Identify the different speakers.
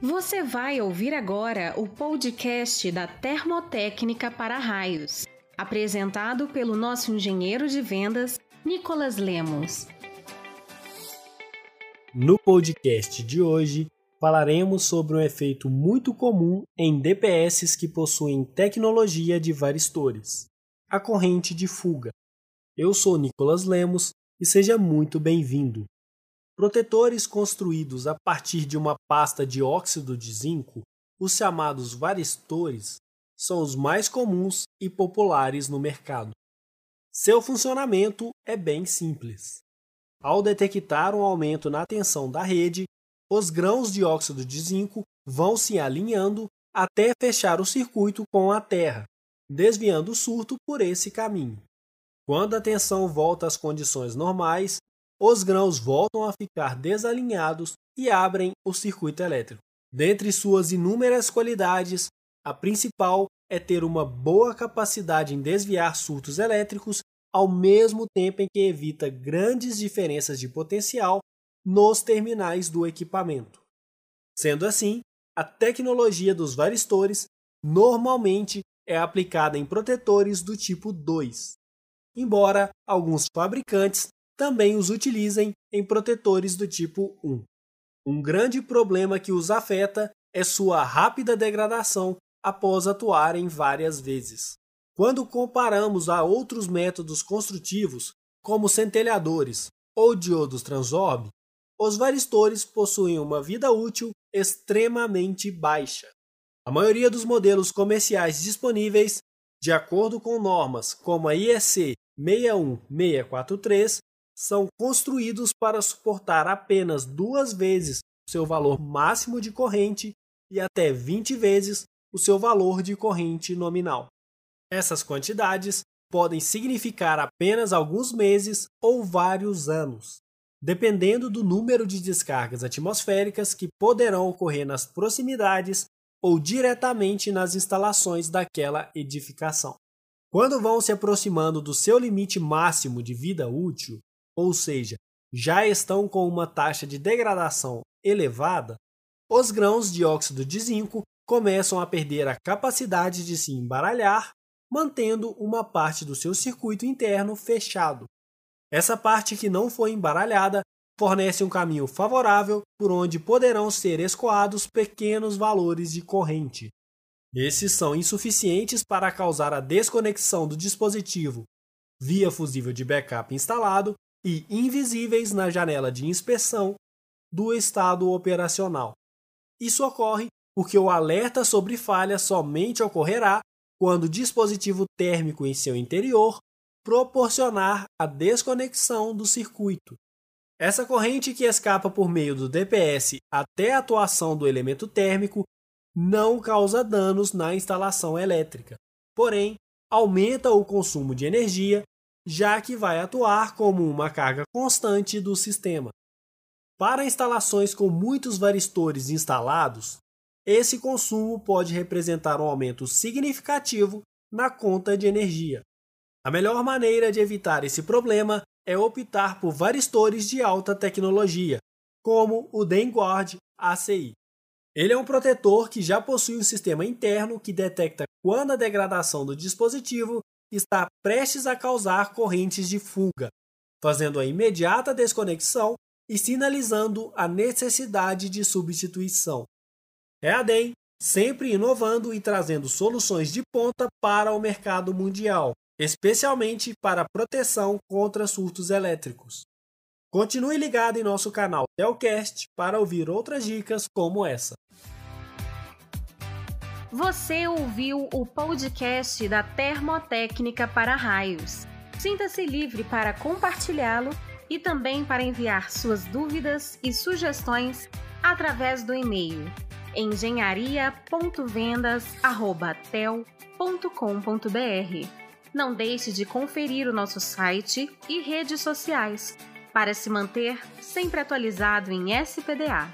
Speaker 1: Você vai ouvir agora o podcast da Termotécnica para Raios, apresentado pelo nosso engenheiro de vendas, Nicolas Lemos.
Speaker 2: No podcast de hoje, falaremos sobre um efeito muito comum em DPS que possuem tecnologia de varistores, a corrente de fuga. Eu sou Nicolas Lemos e seja muito bem-vindo. Protetores construídos a partir de uma pasta de óxido de zinco, os chamados varistores, são os mais comuns e populares no mercado. Seu funcionamento é bem simples. Ao detectar um aumento na tensão da rede, os grãos de óxido de zinco vão se alinhando até fechar o circuito com a terra, desviando o surto por esse caminho. Quando a tensão volta às condições normais, os grãos voltam a ficar desalinhados e abrem o circuito elétrico. Dentre suas inúmeras qualidades, a principal é ter uma boa capacidade em desviar surtos elétricos ao mesmo tempo em que evita grandes diferenças de potencial nos terminais do equipamento. Sendo assim, a tecnologia dos varistores normalmente é aplicada em protetores do tipo 2, embora alguns fabricantes também os utilizem em protetores do tipo 1. Um grande problema que os afeta é sua rápida degradação após atuarem várias vezes. Quando comparamos a outros métodos construtivos, como centelhadores ou diodos transorb, os varistores possuem uma vida útil extremamente baixa. A maioria dos modelos comerciais disponíveis, de acordo com normas como a IEC 61643, são construídos para suportar apenas duas vezes o seu valor máximo de corrente e até 20 vezes o seu valor de corrente nominal. Essas quantidades podem significar apenas alguns meses ou vários anos, dependendo do número de descargas atmosféricas que poderão ocorrer nas proximidades ou diretamente nas instalações daquela edificação. Quando vão se aproximando do seu limite máximo de vida útil, ou seja, já estão com uma taxa de degradação elevada, os grãos de óxido de zinco começam a perder a capacidade de se embaralhar, mantendo uma parte do seu circuito interno fechado. Essa parte que não foi embaralhada fornece um caminho favorável por onde poderão ser escoados pequenos valores de corrente. Esses são insuficientes para causar a desconexão do dispositivo via fusível de backup instalado e invisíveis na janela de inspeção do estado operacional. Isso ocorre porque o alerta sobre falha somente ocorrerá quando o dispositivo térmico em seu interior proporcionar a desconexão do circuito. Essa corrente que escapa por meio do DPS até a atuação do elemento térmico não causa danos na instalação elétrica, porém aumenta o consumo de energia já que vai atuar como uma carga constante do sistema. Para instalações com muitos varistores instalados, esse consumo pode representar um aumento significativo na conta de energia. A melhor maneira de evitar esse problema é optar por varistores de alta tecnologia, como o DenGuard ACI. Ele é um protetor que já possui um sistema interno que detecta quando a degradação do dispositivo está prestes a causar correntes de fuga, fazendo a imediata desconexão e sinalizando a necessidade de substituição. É a DEM sempre inovando e trazendo soluções de ponta para o mercado mundial, especialmente para proteção contra surtos elétricos. Continue ligado em nosso canal Telcast para ouvir outras dicas como essa.
Speaker 1: Você ouviu o podcast da Termotécnica para Raios. Sinta-se livre para compartilhá-lo e também para enviar suas dúvidas e sugestões através do e-mail engenharia.vendas@tel.com.br. Não deixe de conferir o nosso site e redes sociais para se manter sempre atualizado em SPDA.